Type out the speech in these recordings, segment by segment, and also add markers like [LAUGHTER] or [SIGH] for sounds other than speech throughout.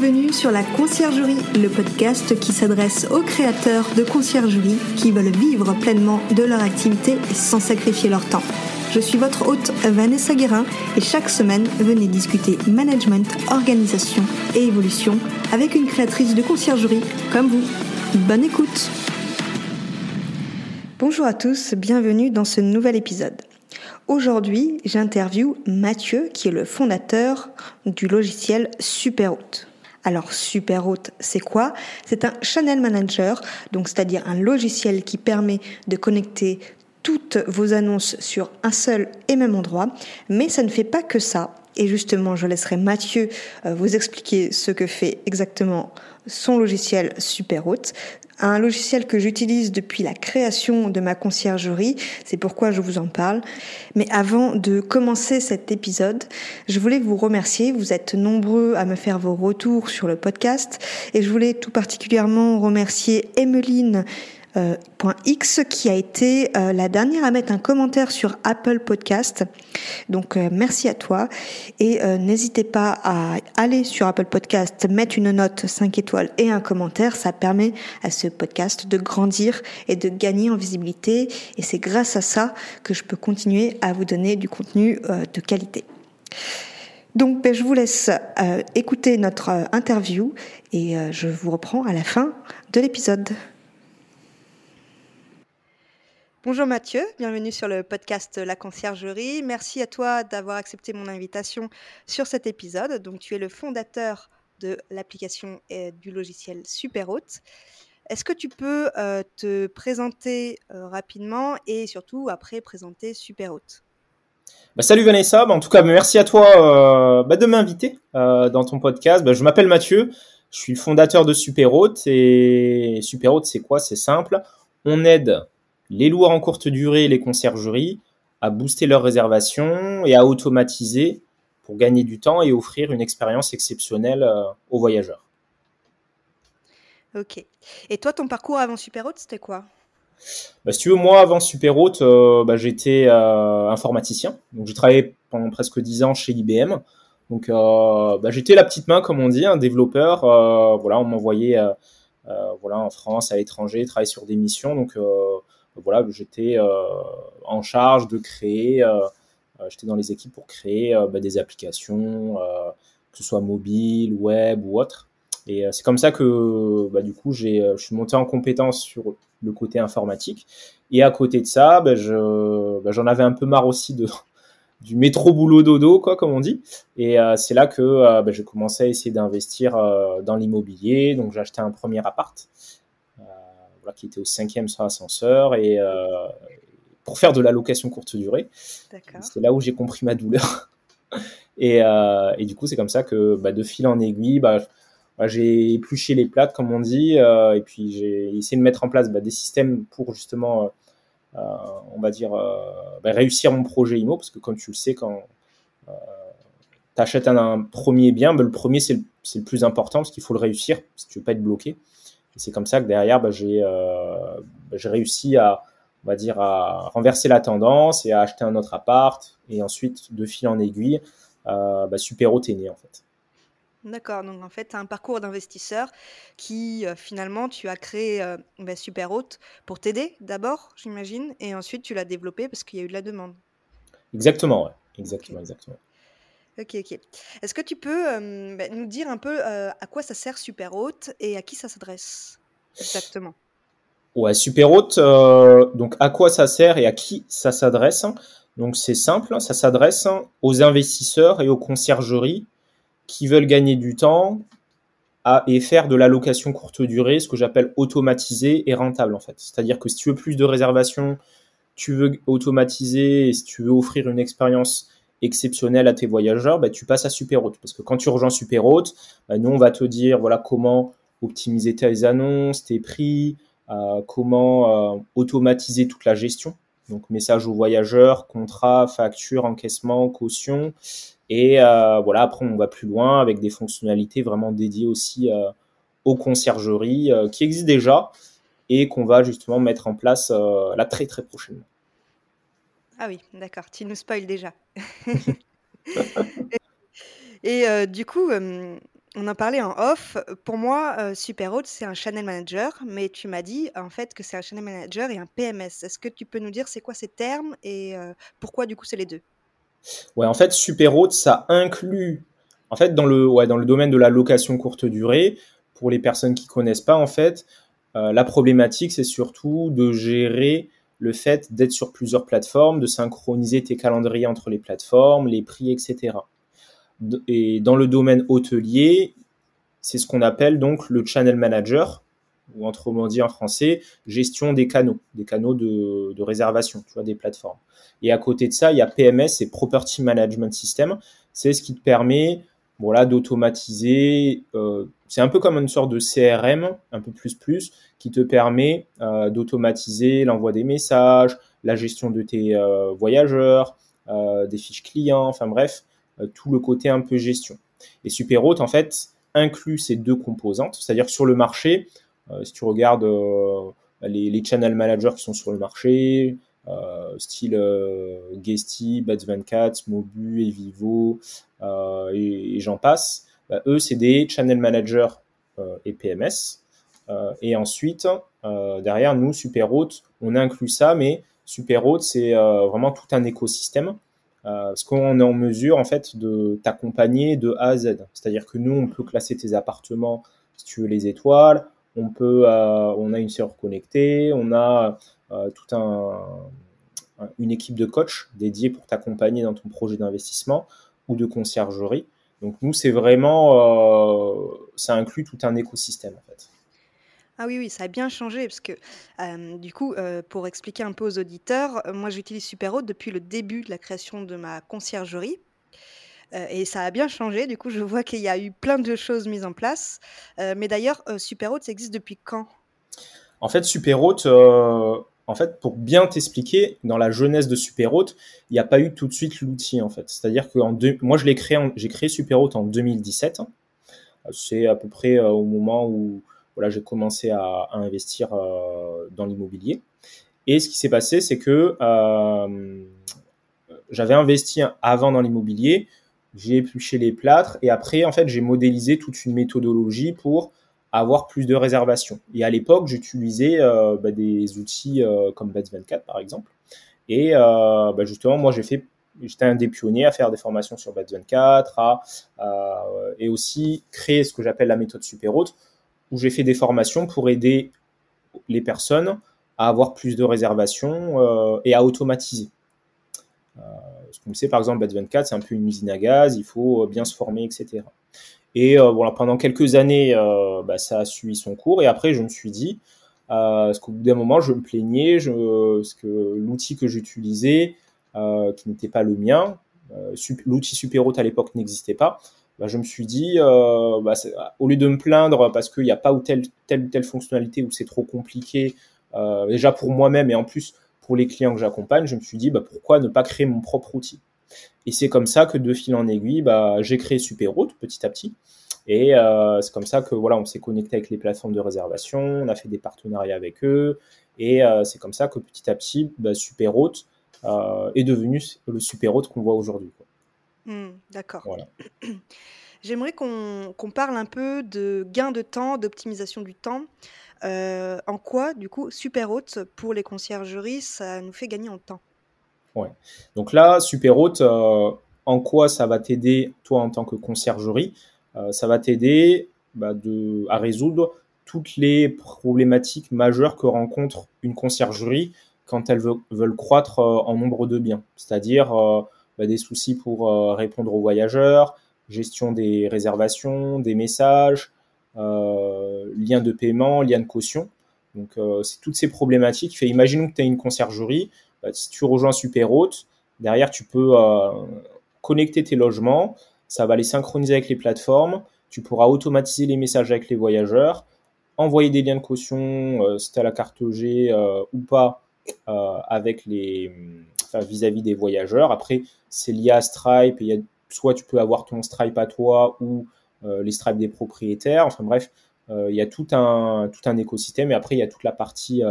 Bienvenue sur la Conciergerie, le podcast qui s'adresse aux créateurs de conciergerie qui veulent vivre pleinement de leur activité sans sacrifier leur temps. Je suis votre hôte Vanessa Guérin et chaque semaine, venez discuter management, organisation et évolution avec une créatrice de conciergerie comme vous. Bonne écoute Bonjour à tous, bienvenue dans ce nouvel épisode. Aujourd'hui, j'interviewe Mathieu qui est le fondateur du logiciel Superout. Alors Superout, c'est quoi? C'est un channel manager, donc c'est-à-dire un logiciel qui permet de connecter toutes vos annonces sur un seul et même endroit, mais ça ne fait pas que ça. Et justement, je laisserai Mathieu euh, vous expliquer ce que fait exactement son logiciel Superout un logiciel que j'utilise depuis la création de ma conciergerie. C'est pourquoi je vous en parle. Mais avant de commencer cet épisode, je voulais vous remercier. Vous êtes nombreux à me faire vos retours sur le podcast et je voulais tout particulièrement remercier Emeline euh, X qui a été euh, la dernière à mettre un commentaire sur Apple Podcast. Donc euh, merci à toi et n'hésitez pas à aller sur Apple Podcast, mettre une note 5 étoiles et un commentaire, ça permet à ce podcast de grandir et de gagner en visibilité et c'est grâce à ça que je peux continuer à vous donner du contenu de qualité. Donc ben, je vous laisse écouter notre interview et je vous reprends à la fin de l'épisode. Bonjour Mathieu, bienvenue sur le podcast La Conciergerie. Merci à toi d'avoir accepté mon invitation sur cet épisode. Donc tu es le fondateur de l'application et du logiciel Superhôte. Est-ce que tu peux euh, te présenter euh, rapidement et surtout après présenter Superhôte? Bah, salut Vanessa, bah, en tout cas merci à toi euh, bah, de m'inviter dans ton podcast. Bah, je m'appelle Mathieu, je suis fondateur de Superhôte et Superhôte c'est quoi? C'est simple, on aide les loueurs en courte durée et les conciergeries à booster leurs réservations et à automatiser pour gagner du temps et offrir une expérience exceptionnelle euh, aux voyageurs. Ok. Et toi, ton parcours avant Superhaute, c'était quoi? Bah, Si tu veux, moi, avant Superhaute, euh, bah, j'étais euh, informaticien. Donc, j'ai travaillé pendant presque 10 ans chez IBM. Donc, bah, j'étais la petite main, comme on dit, un développeur. voilà, on m'envoyait voilà, en France, à l'étranger, travailler sur des missions. Donc, voilà, j'étais euh, en charge de créer, euh, euh, j'étais dans les équipes pour créer bah, des applications, que ce soit mobile, web ou autre. Et c'est comme ça que, bah, du coup, je suis monté en compétence sur le côté informatique. Et à côté de ça, bah, je, j'en avais un peu marre aussi de, [LAUGHS] du métro boulot dodo, quoi, comme on dit. Et c'est là que j'ai commencé à essayer d'investir dans l'immobilier. Donc j'ai acheté un premier appart qui était au cinquième sur l'ascenseur et euh, pour faire de la location courte durée. C'est là où j'ai compris ma douleur. [LAUGHS] et, euh, et, du coup, c'est comme ça que bah, de fil en aiguille, bah, bah, j'ai épluché les plates, comme on dit, euh, et puis j'ai essayé de mettre en place bah, des systèmes pour justement, on va dire, bah, réussir mon projet IMO, parce que comme tu le sais, quand tu achètes un, premier bien, le premier c'est le, le, plus important, parce qu'il faut le réussir, que tu ne veux pas être bloqué c'est comme ça que derrière, bah, euh, bah, j'ai réussi à, on va dire, à renverser la tendance et à acheter un autre appart. Et ensuite, de fil en aiguille, euh, bah, Supero est né en fait. D'accord, donc en fait, tu as un parcours d'investisseur qui euh, finalement, tu as créé euh, bah, Super pour t'aider d'abord, j'imagine, et ensuite tu l'as développé parce qu'il y a eu de la demande. Exactement, ouais. exactement, exactement. Ok, ok. Est-ce que tu peux bah, nous dire un peu à quoi ça sert Super et à qui ça s'adresse exactement? Ouais, Super donc à quoi ça sert et à qui ça s'adresse? Donc c'est simple, ça s'adresse aux investisseurs et aux conciergeries qui veulent gagner du temps et faire de la location courte durée, ce que j'appelle automatisé et rentable en fait. C'est-à-dire que si tu veux plus de réservations, tu veux automatiser et si tu veux offrir une expérience exceptionnel à tes voyageurs, bah, tu passes à Superhôte. Parce que quand tu rejoins Superhôte, bah, nous, on va te dire voilà comment optimiser tes annonces, tes prix, euh, comment euh, automatiser toute la gestion. Donc, message aux voyageurs, contrat, facture, encaissement, caution. Et euh, voilà, après, on va plus loin avec des fonctionnalités vraiment dédiées aussi aux conciergeries qui existent déjà et qu'on va justement mettre en place là très très prochainement. Ah oui, d'accord, tu nous spoil déjà. [LAUGHS] Et du coup, on en parlait en off. Pour moi, Superhôte, c'est un channel manager, mais tu m'as dit en fait que c'est un channel manager et un PMS. Est-ce que tu peux nous dire c'est quoi ces termes et pourquoi du coup c'est les deux? Ouais, en fait, Superhôte, ça inclut, en fait, dans le, ouais, dans le domaine de la location courte durée, pour les personnes qui connaissent pas, en fait, la problématique, c'est surtout de gérer le fait d'être sur plusieurs plateformes, de synchroniser tes calendriers entre les plateformes, les prix, etc. Et dans le domaine hôtelier, c'est ce qu'on appelle donc le channel manager, ou autrement dit en français, gestion des canaux, des canaux de, réservation, tu vois, des plateformes. Et à côté de ça, il y a PMS, c'est Property Management System. C'est ce qui te permet voilà, d'automatiser. Euh, c'est un peu comme une sorte de CRM, un peu plus plus, qui te permet euh, d'automatiser l'envoi des messages, la gestion de tes euh, voyageurs, des fiches clients, enfin bref, tout le côté un peu gestion. Et Superhôte, en fait, inclut ces deux composantes, c'est-à-dire sur le marché, si tu regardes les, channel managers qui sont sur le marché, euh, style euh, Guesty, Bats24, Mobu, Evivo euh, et, et j'en passe. Bah, eux, c'est des channel managers et PMS. et ensuite, derrière nous, Superhôte, on inclut ça, mais Superhôte, c'est vraiment tout un écosystème. parce qu'on est en mesure en fait de t'accompagner de A à Z. C'est-à-dire que nous, on peut classer tes appartements si tu veux les étoiles, on peut, on a une serveur connectée, on a euh, tout un, une équipe de coach dédiée pour t'accompagner dans ton projet d'investissement ou de conciergerie. Donc nous, c'est vraiment, euh, ça inclut tout un écosystème en fait. Ah oui, oui, ça a bien changé parce que euh, du coup, pour expliquer un peu aux auditeurs, moi j'utilise Superhôte depuis le début de la création de ma conciergerie. et ça a bien changé. Du coup, je vois qu'il y a eu plein de choses mises en place. mais d'ailleurs, Superhôte, ça existe depuis quand? En fait, Superhôte, en fait, pour bien t'expliquer, dans la jeunesse de Superhôte, il n'y a pas eu tout de suite l'outil, en fait. C'est-à-dire que moi, je l'ai créé, j'ai créé Superhôte en 2017. C'est à peu près euh, au moment où voilà, j'ai commencé à, investir euh, dans l'immobilier. Et ce qui s'est passé, c'est que euh, j'avais investi avant dans l'immobilier, j'ai épluché les plâtres et après, en fait, j'ai modélisé toute une méthodologie pour avoir plus de réservations. Et à l'époque, j'utilisais euh, bah, des outils euh, comme Bets24 par exemple. Et euh, bah, justement, moi, j'ai fait, j'étais un des pionniers à faire des formations sur Bets24, à, et aussi créer ce que j'appelle la méthode Superhôte, où j'ai fait des formations pour aider les personnes à avoir plus de réservations et à automatiser. ce qu'on sait, par exemple, Bet24, c'est un peu une usine à gaz, il faut bien se former, etc. Et euh, voilà, pendant quelques années, euh, bah, ça a suivi son cours. Et après, je me suis dit, euh, parce qu'au bout d'un moment, je me plaignais, je, parce que l'outil que j'utilisais, qui n'était pas le mien, l'outil Superhôte à l'époque n'existait pas. Bah, je me suis dit, bah, au lieu de me plaindre parce qu'il n'y a pas telle, telle ou telle fonctionnalité ou c'est trop compliqué, déjà pour moi-même et en plus pour les clients que j'accompagne, je me suis dit, bah, pourquoi ne pas créer mon propre outil? Et c'est comme ça que de fil en aiguille, bah, j'ai créé Superhôte petit à petit. Et euh, c'est comme ça que voilà, on s'est connecté avec les plateformes de réservation, on a fait des partenariats avec eux, et euh, c'est comme ça que petit à petit, bah, euh, est devenu le Superhôte qu'on voit aujourd'hui. Mmh, d'accord. [CLEARS THROAT] J'aimerais qu'on parle un peu de gain de temps, d'optimisation du temps. en quoi, du coup, Superhôte pour les conciergeries, ça nous fait gagner en temps? Donc là, euh, en quoi ça va t'aider, toi, en tant que conciergerie? Ça va t'aider bah, à résoudre toutes les problématiques majeures que rencontre une conciergerie quand elles veulent, croître euh, en nombre de biens. C'est-à-dire bah, des soucis pour répondre aux voyageurs, gestion des réservations, des messages, liens de paiement, liens de caution. Donc, c'est toutes ces problématiques. Imaginons que tu as une conciergerie, bah, si tu rejoins Superhôte, derrière, tu peux euh, connecter tes logements, ça va les synchroniser avec les plateformes, tu pourras automatiser les messages avec les voyageurs, envoyer des liens de caution euh, si tu as la carte G euh, ou pas euh, avec les vis-à-vis des voyageurs. Après, c'est lié à Stripe, et soit tu peux avoir ton Stripe à toi ou les Stripe des propriétaires. Enfin bref, il y a tout un, tout un écosystème et après il y a toute la partie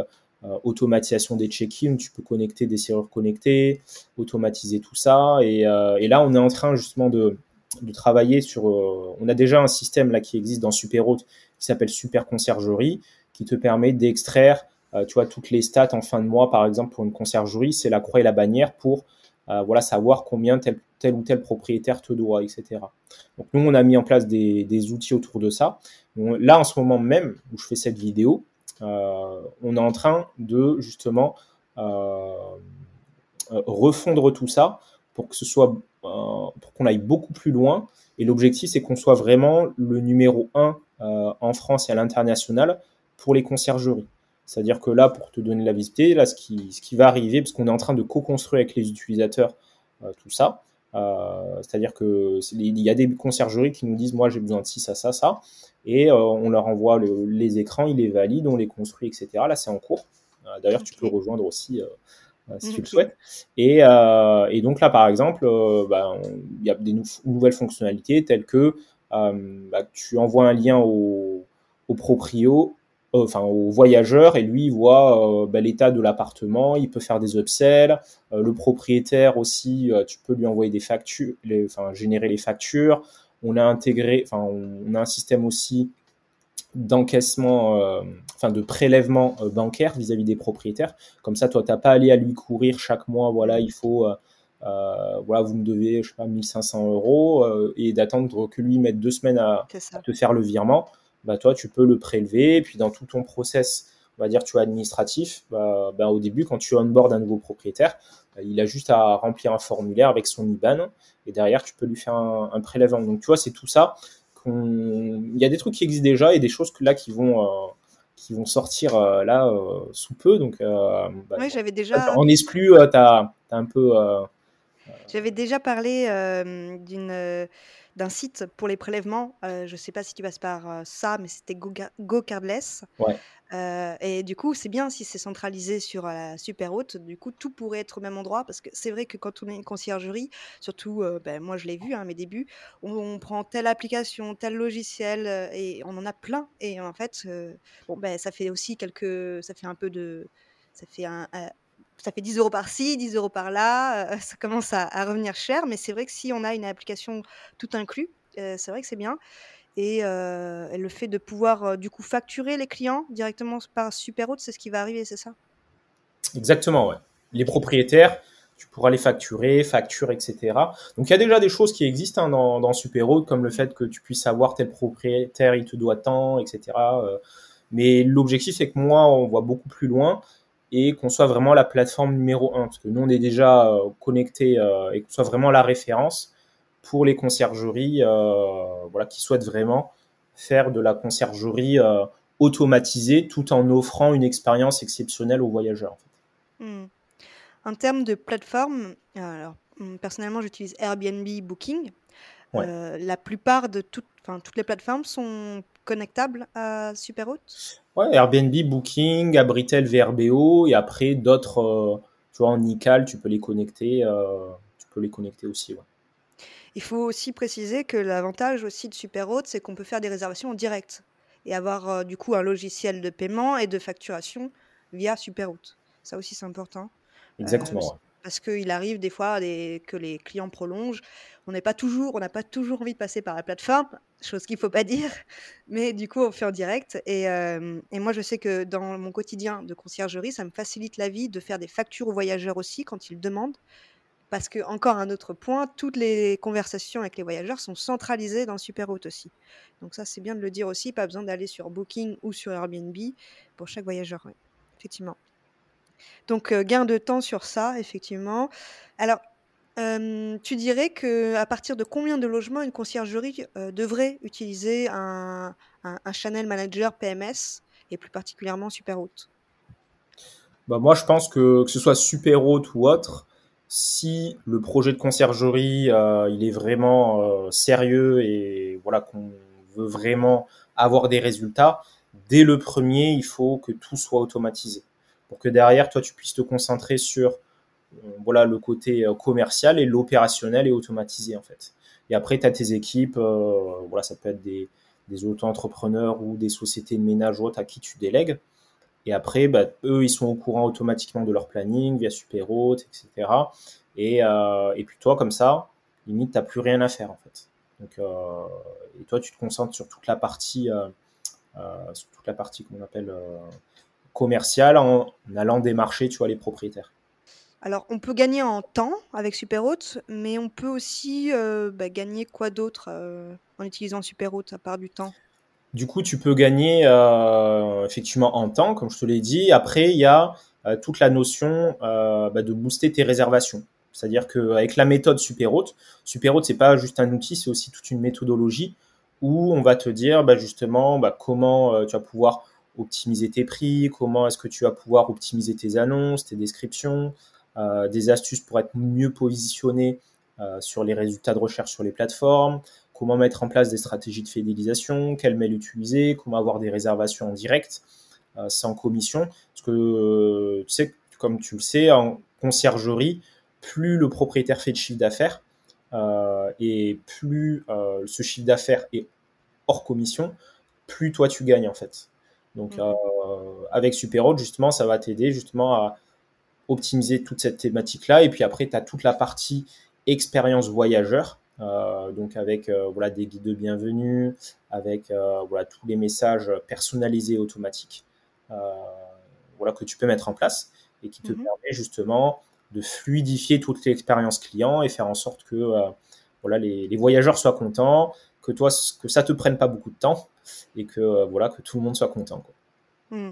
automatisation des check-in, tu peux connecter des serrures connectées, automatiser tout ça. Et, et, là, on est en train justement de, de travailler sur. Euh, on a déjà un système là qui existe dans SuperHost qui s'appelle Super Conciergerie, qui te permet d'extraire, euh, tu vois, toutes les stats en fin de mois, par exemple pour une conciergerie, c'est la croix et la bannière pour euh, savoir combien tel, ou tel propriétaire te doit, etc. Donc nous, on a mis en place des, outils autour de ça. là, en ce moment même où je fais cette vidéo, on est en train de justement refondre tout ça pour que ce soit pour qu'on aille beaucoup plus loin. Et l'objectif, c'est qu'on soit vraiment le numéro un euh, en France et à l'international pour les conciergeries. C'est-à-dire que là, pour te donner la visibilité, là, ce qui, ce qui va arriver, parce qu'on est en train de co-construire avec les utilisateurs euh, tout ça, c'est-à-dire que il y a des conciergeries qui nous disent, moi, j'ai besoin de ci, ça, ça, ça, et on leur envoie les écrans, ils les valident, on les construit, etc. Là, c'est en cours. D'ailleurs, tu peux rejoindre aussi euh, si tu le souhaites. Et, euh, et, donc là, par exemple, euh, bah, il y a des nouvelles fonctionnalités telles que bah, tu envoies un lien au, au proprio, enfin au voyageur, et lui il voit bah, l'état de l'appartement, il peut faire des upsells. le propriétaire aussi, tu peux lui envoyer des factures, enfin générer les factures. On a intégré, enfin on a un système aussi d'encaissement, euh, enfin de prélèvement euh, bancaire vis-à-vis des propriétaires. Comme ça, toi, tu n'as pas à aller à lui courir chaque mois, voilà, il faut, euh, voilà, vous me devez, je sais pas, 1500 euros, et d'attendre que lui mette deux semaines à, te faire le virement. Bah, toi, tu peux le prélever, et puis dans tout ton process, on va dire, tu as administratif, bah, bah, au début, quand tu onboard un nouveau propriétaire, bah, il a juste à remplir un formulaire avec son IBAN, et derrière, tu peux lui faire un, un prélèvement. Donc, tu vois, c'est tout ça il y a des trucs qui existent déjà et des choses que, là qui vont euh, qui vont sortir euh, là euh, sous peu. Donc, bah, j'avais déjà. En exclu, tu as, un peu. J'avais déjà parlé d'une d'un site pour les prélèvements. je ne sais pas si tu passes par ça, mais c'était Go, Go Cardless. Ouais. Euh, et du coup, c'est bien si c'est centralisé sur la super haute. Du coup, tout pourrait être au même endroit parce que c'est vrai que quand on est une conciergerie, surtout, ben, moi je l'ai vu à hein, mes débuts, on, prend telle application, tel logiciel et on en a plein. Et en fait, ben, ça fait aussi quelques. Ça fait un peu de. Ça fait ça fait 10 euros par-ci, 10 euros par-là, [LAUGHS] ça commence à, revenir cher, mais c'est vrai que si on a une application tout inclus, c'est vrai que c'est bien. Et, le fait de pouvoir du coup facturer les clients directement par Superhaute, c'est ce qui va arriver, c'est ça? Exactement, ouais. Les propriétaires, tu pourras les facturer, facture, etc. Donc il y a déjà des choses qui existent hein, dans, dans comme le fait que tu puisses savoir tel propriétaire, il te doit tant, etc. mais l'objectif, c'est que moi, on voit beaucoup plus loin et qu'on soit vraiment la plateforme numéro un, parce que nous, on est déjà connecté et qu'on soit vraiment la référence pour les conciergeries euh, voilà, qui souhaitent vraiment faire de la conciergerie euh, automatisée tout en offrant une expérience exceptionnelle aux voyageurs. En, hmm. termes de plateforme, alors, hmm, personnellement j'utilise Airbnb Booking. Euh, la plupart de toutes, toutes les plateformes sont connectables à Superhot Ouais, Airbnb, Booking, Abritel, VRBO et après d'autres, tu vois, en Nical, tu peux les connecter, tu peux les connecter aussi. Ouais. Il faut aussi préciser que l'avantage aussi de Superhaute, c'est qu'on peut faire des réservations en direct et avoir euh, du coup un logiciel de paiement et de facturation via Superhaute. Ça aussi, c'est important. Exactement. Euh, parce qu'il arrive des fois que les clients prolongent. On n'est pas toujours, on n'a pas toujours envie de passer par la plateforme, chose qu'il ne faut pas dire, [LAUGHS] mais du coup, on fait en direct. Et, euh, et, moi, je sais que dans mon quotidien de conciergerie, ça me facilite la vie de faire des factures aux voyageurs aussi quand ils demandent. Parce que, encore un autre point, toutes les conversations avec les voyageurs sont centralisées dans Superhot aussi. Donc ça, c'est bien de le dire aussi, pas besoin d'aller sur Booking ou sur Airbnb pour chaque voyageur, effectivement. Donc, euh, gain de temps sur ça, effectivement. Alors, tu dirais que à partir de combien de logements une conciergerie euh, devrait utiliser un, channel manager PMS et plus particulièrement Superhot bah Moi, je pense que que ce soit Superhot ou autre, si le projet de conciergerie euh, il est vraiment euh, sérieux et voilà qu'on veut vraiment avoir des résultats, dès le premier, il faut que tout soit automatisé pour que derrière toi tu puisses te concentrer sur euh, voilà le côté commercial et l'opérationnel est automatisé en fait. Et après tu as tes équipes voilà ça peut être des des auto-entrepreneurs ou des sociétés de ménage ou autres à qui tu délègues. Et après, bah, eux, ils sont au courant automatiquement de leur planning via Superhôte, etc. Et, euh, et puis toi, comme ça, limite, tu n'as plus rien à faire en fait. Donc, euh, et toi, tu te concentres sur toute la partie, euh, sur toute la partie qu'on appelle commerciale en, allant démarcher, tu vois, les propriétaires. Alors, on peut gagner en temps avec Superhôte, mais on peut aussi bah, gagner quoi d'autre en utilisant Superhôte à part du temps? Du coup, tu peux gagner euh, effectivement en temps, comme je te l'ai dit. Après, il y a euh, toute la notion euh, bah, de booster tes réservations. C'est-à-dire qu'avec la méthode Superhôte, Superhôte, c'est pas juste un outil, c'est aussi toute une méthodologie où on va te dire bah, justement bah, comment tu vas pouvoir optimiser tes prix, comment est-ce que tu vas pouvoir optimiser tes annonces, tes descriptions, des astuces pour être mieux positionné sur les résultats de recherche sur les plateformes, comment mettre en place des stratégies de fidélisation, quel mail utiliser, comment avoir des réservations en direct, euh, sans commission. Parce que, euh, tu sais, comme tu le sais, en conciergerie, plus le propriétaire fait de chiffre d'affaires euh, et plus ce chiffre d'affaires est hors commission, plus toi tu gagnes en fait. Donc mmh. avec Superhot, justement, ça va t'aider justement à optimiser toute cette thématique-là. Et puis après, tu as toute la partie expérience voyageur donc avec euh, voilà des guides de bienvenue, avec euh, voilà tous les messages personnalisés automatiques, voilà que tu peux mettre en place et qui te mhm. permet justement de fluidifier toute l'expérience client et faire en sorte que voilà les, voyageurs soient contents, que toi que ça te prenne pas beaucoup de temps et que voilà que tout le monde soit content. Quoi. Hmm.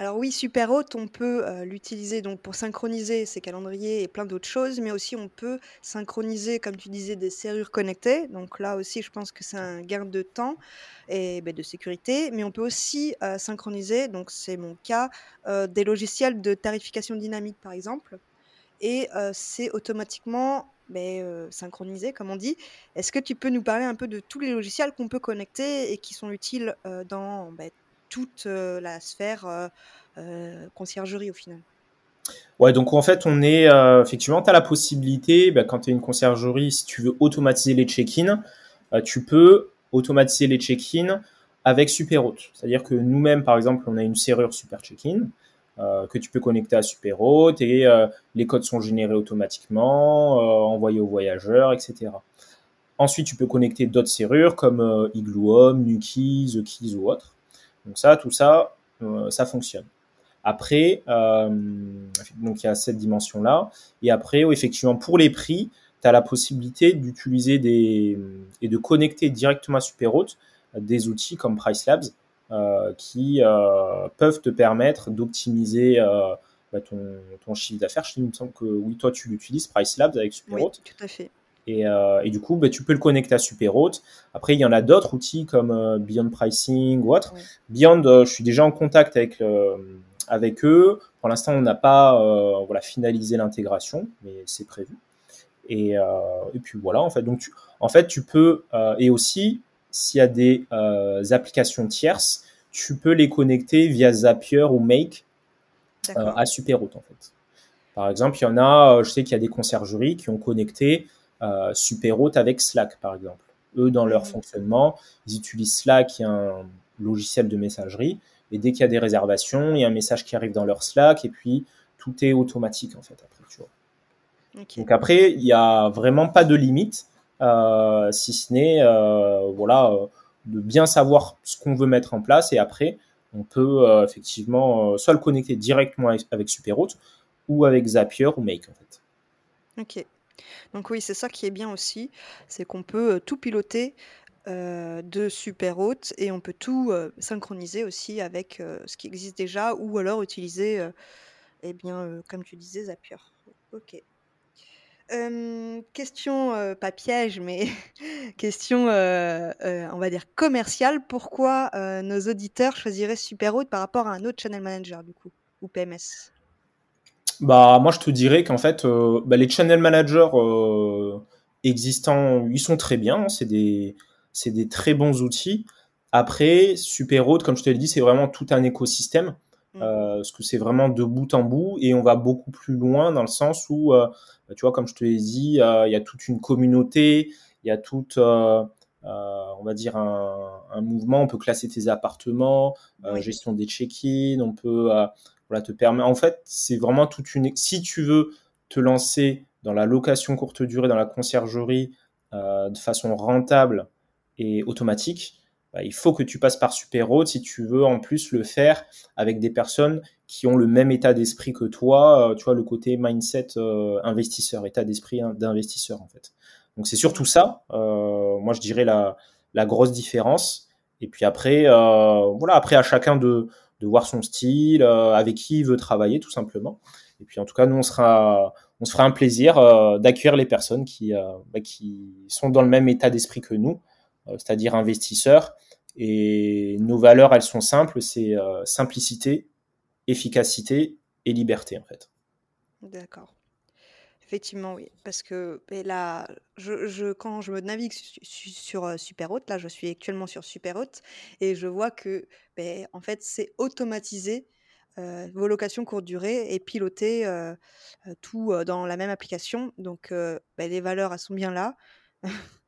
Alors oui, Superhot, on peut euh, l'utiliser donc pour synchroniser ses calendriers et plein d'autres choses, mais aussi on peut synchroniser, comme tu disais, des serrures connectées. Donc là aussi, je pense que c'est un gain de temps et ben, de sécurité, mais on peut aussi euh, synchroniser, donc c'est mon cas, euh, des logiciels de tarification dynamique par exemple, et c'est automatiquement ben, synchronisé, comme on dit. Est-ce que tu peux nous parler un peu de tous les logiciels qu'on peut connecter et qui sont utiles dans ben, toute la sphère conciergerie au final. Ouais, donc en fait, on est effectivement, tu as la possibilité, bah, quand tu es une conciergerie, si tu veux automatiser les check-in, tu peux automatiser les check-in avec Superhot. C'est-à-dire que nous-mêmes, par exemple, on a une serrure Super Check-in que tu peux connecter à Superhot et les codes sont générés automatiquement, envoyés aux voyageurs, etc. Ensuite, tu peux connecter d'autres serrures comme Igloo Home, Nuki, The Keys ou autres. Donc ça, tout ça, euh, ça fonctionne. Après, euh, donc il y a cette dimension-là. Et après, effectivement, pour les prix, tu as la possibilité d'utiliser des et de connecter directement à Superhot des outils comme PriceLabs euh, qui peuvent te permettre d'optimiser bah, ton, chiffre d'affaires. Il me semble que oui, toi tu l'utilises, PriceLabs avec Superhot. Oui, tout à fait. Euh, et, du coup, bah, tu peux le connecter à Superhot. Après, il y en a d'autres outils comme euh, Beyond Pricing ou autre. Beyond, euh, je suis déjà en contact avec, avec eux. Pour l'instant, on n'a pas voilà, finalisé l'intégration, mais c'est prévu. Et, et, puis voilà, en fait, donc tu, en fait, tu peux, et aussi, s'il y a des applications tierces, tu peux les connecter via Zapier ou Make à Superhot, en fait. Par exemple, il y en a, je sais qu'il y a des conciergeries qui ont connecté euh, Superhot avec Slack, par exemple. Eux, dans leur fonctionnement, ils utilisent Slack, qui est un logiciel de messagerie, et dès qu'il y a des réservations, il y a un message qui arrive dans leur Slack, et puis tout est automatique, en fait, après, tu vois. Donc après, il n'y a vraiment pas de limite, euh, si ce n'est, euh, voilà, de bien savoir ce qu'on veut mettre en place, et après, on peut effectivement soit le connecter directement avec, avec Superhot, ou avec Zapier ou Make, en fait. Ok. Donc oui, c'est ça qui est bien aussi, c'est qu'on peut tout piloter de super haute et on peut tout synchroniser aussi avec ce qui existe déjà ou alors utiliser, eh bien, comme tu disais, Zapier. Question, pas piège, mais [LAUGHS] question, on va dire commerciale. Pourquoi nos auditeurs choisiraient super haute par rapport à un autre channel manager du coup ou PMS Bah, moi, je te dirais qu'en fait, bah, les channel managers existants, ils sont très bien. C'est des, c'est des très bons outils. Après, Superhot, comme je te l'ai dit, c'est vraiment tout un écosystème. Mm. Euh, parce que c'est vraiment de bout en bout et on va beaucoup plus loin dans le sens où, euh, bah, tu vois, comme je te l'ai dit, euh, il y a toute une communauté, il y a toute, on va dire, un, un, mouvement. On peut classer tes appartements, gestion des check-in, on peut voilà, te permettre. En fait, c'est vraiment toute une. Si tu veux te lancer dans la location courte durée, dans la conciergerie de façon rentable et automatique, bah, il faut que tu passes par Superroad si tu veux en plus le faire avec des personnes qui ont le même état d'esprit que toi, euh, tu vois, le côté mindset euh, investisseur, état d'esprit d'investisseur en fait. Donc c'est surtout ça, euh, moi je dirais la, la, grosse différence. Et puis après, voilà, après à chacun de, de voir son style, avec qui il veut travailler tout simplement. Et puis en tout cas, nous on sera, on se fera un plaisir d'accueillir les personnes qui, bah, qui sont dans le même état d'esprit que nous euh, c'est-à-dire investisseurs. Et nos valeurs, elles sont simples, c'est euh, simplicité, efficacité et liberté en fait. D'accord. Effectivement, oui. Parce que là, je, quand je me navigue sur euh, là, je suis actuellement sur Superhot, et je vois que, en fait, c'est automatisé vos locations courte durée et piloter tout dans la même application. Donc, les valeurs, elles sont bien là. [LAUGHS]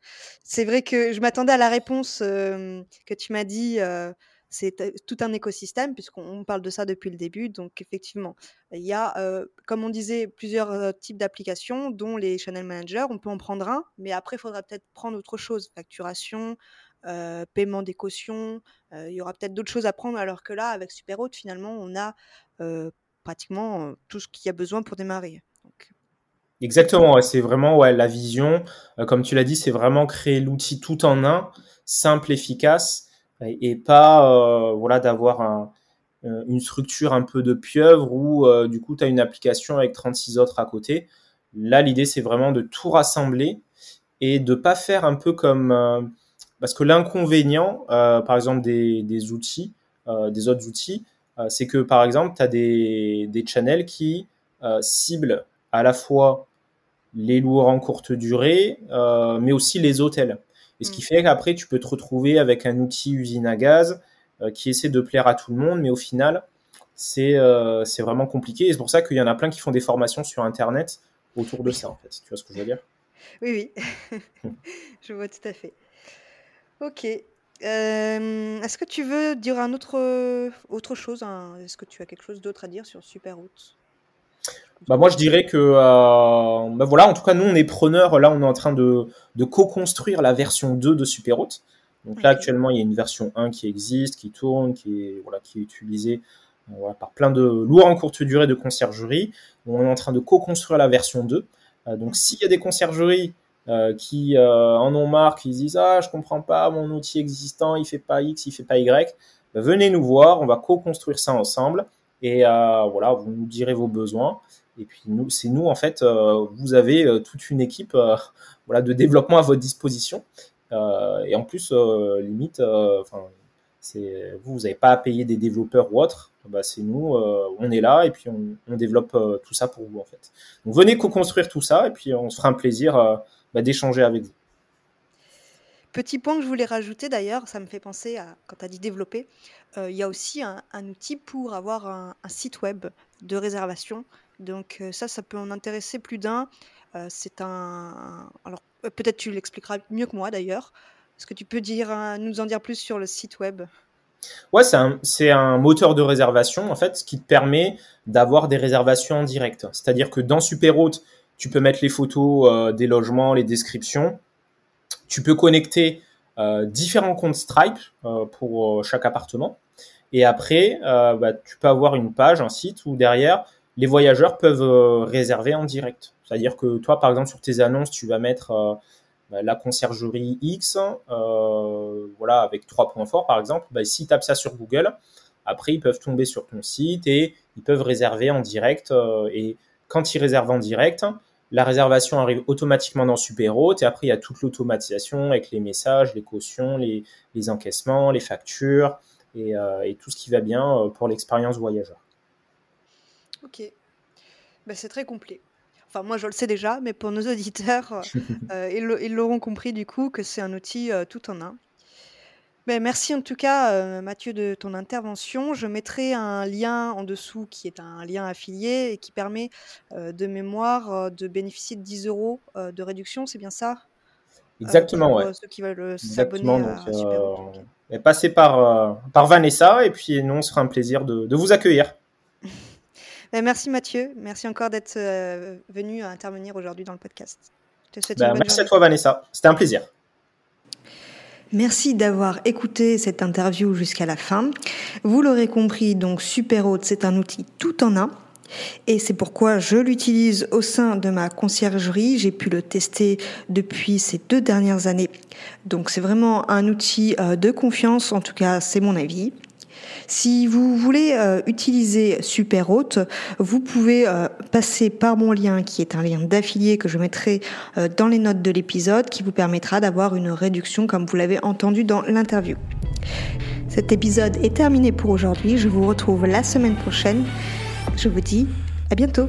C'est vrai que je m'attendais à la réponse que tu m'as dit. C'est tout un écosystème puisqu'on parle de ça depuis le début. Donc effectivement, il y a, comme on disait, plusieurs types d'applications, dont les channel managers. On peut en prendre un, mais après, il faudra peut-être prendre autre chose, facturation, paiement des cautions. il y aura peut-être d'autres choses à prendre, alors que là, avec Superhot, finalement, on a pratiquement tout ce qu'il y a besoin pour démarrer. Exactement, c'est vraiment la vision. Comme tu l'as dit, c'est vraiment créer l'outil tout en un, simple, efficace, et, pas euh, voilà d'avoir euh, une structure un peu de pieuvre où du coup tu as une application avec 36 autres à côté. Là, l'idée, c'est vraiment de tout rassembler et de pas faire un peu comme... parce que l'inconvénient, par exemple, des, outils, des autres outils, c'est que par exemple, tu as des, des channels qui ciblent à la fois les loueurs en courte durée, euh, mais aussi les hôtels. Et ce qui mm. fait qu'après, tu peux te retrouver avec un outil usine à gaz euh, qui essaie de plaire à tout le monde, mais au final, c'est euh, vraiment compliqué. Et c'est pour ça qu'il y en a plein qui font des formations sur Internet autour de ça, en fait. Tu vois ce que je veux dire? Oui, oui. [LAUGHS] je vois tout à fait. Ok. Est-ce que tu veux dire un autre, autre chose Est-ce que tu as quelque chose d'autre à dire sur Superroute? Bah moi je dirais que euh, bah voilà en tout cas nous on est preneurs. Là on est en train de, de co-construire la version 2 de Superhot donc là actuellement il y a une version 1 qui existe qui tourne qui est voilà qui est utilisée euh, voilà, par plein de lourds en courte durée de conciergerie. On est en train de co-construire la version 2 euh, donc s'il y a des conciergeries euh, qui euh, en ont marre qui disent ah je comprends pas mon outil existant il fait pas X il fait pas Y bah, venez nous voir. On va co-construire ça ensemble. Et euh, voilà vous nous direz vos besoins et puis nous, c'est nous en fait, euh, vous avez euh, toute une équipe euh, [LAUGHS] voilà, de développement à votre disposition. et en plus, limite, enfin, c'est vous, vous n'avez pas à payer des développeurs ou autres. Bah, c'est nous, on est là et puis on, développe tout ça pour vous en fait. Donc venez co-construire tout ça et puis on se fera un plaisir bah, d'échanger avec vous. Petit point que je voulais rajouter d'ailleurs, ça me fait penser à quand tu as dit développer, il y a aussi un, outil pour avoir un, site web de réservation donc ça, ça peut en intéresser plus d'un. c'est un, alors peut-être tu l'expliqueras mieux que moi d'ailleurs. Est-ce que tu peux nous en dire plus sur le site web? Ouais, c'est un, moteur de réservation en fait, qui te permet d'avoir des réservations en direct. C'est-à-dire que dans Superhot, tu peux mettre les photos des logements, les descriptions. Tu peux connecter différents comptes Stripe pour chaque appartement. Et après, bah, tu peux avoir une page, un site où derrière, les voyageurs peuvent euh, réserver en direct. C'est-à-dire que toi, par exemple, sur tes annonces, tu vas mettre euh, bah, la conciergerie X, euh, voilà, avec trois points forts, par exemple. Bah, S'ils tapent ça sur Google, après, ils peuvent tomber sur ton site et ils peuvent réserver en direct. et quand ils réservent en direct, la réservation arrive automatiquement dans Superhot et après, il y a toute l'automatisation avec les messages, les cautions, les, encaissements, les factures et, et, tout ce qui va bien pour l'expérience voyageur. Ok. Ben, c'est très complet. Enfin, moi, je le sais déjà, mais pour nos auditeurs, euh, [LAUGHS] ils l'auront compris du coup que c'est un outil tout en un. Ben, merci en tout cas, Mathieu, de ton intervention. Je mettrai un lien en dessous qui est un lien affilié et qui permet de mémoire de bénéficier de 10 euros de réduction, c'est bien ça? Exactement, ouais. ceux qui veulent s'abonner à Passez par, par Vanessa et puis nous, on sera un plaisir de, de vous accueillir. Merci Mathieu, merci encore d'être venu intervenir aujourd'hui dans le podcast. Ben, merci à toi Vanessa, c'était un plaisir. Merci d'avoir écouté cette interview jusqu'à la fin. Vous l'aurez compris, donc SuperHôte, c'est un outil tout en un. Et c'est pourquoi je l'utilise au sein de ma conciergerie. J'ai pu le tester depuis ces deux dernières années. Donc c'est vraiment un outil euh, de confiance, en tout cas c'est mon avis. Si vous voulez euh, utiliser SuperHôte, vous pouvez euh, passer par mon lien qui est un lien d'affilié que je mettrai euh, dans les notes de l'épisode qui vous permettra d'avoir une réduction comme vous l'avez entendu dans l'interview. Cet épisode est terminé pour aujourd'hui. Je vous retrouve la semaine prochaine. Je vous dis à bientôt.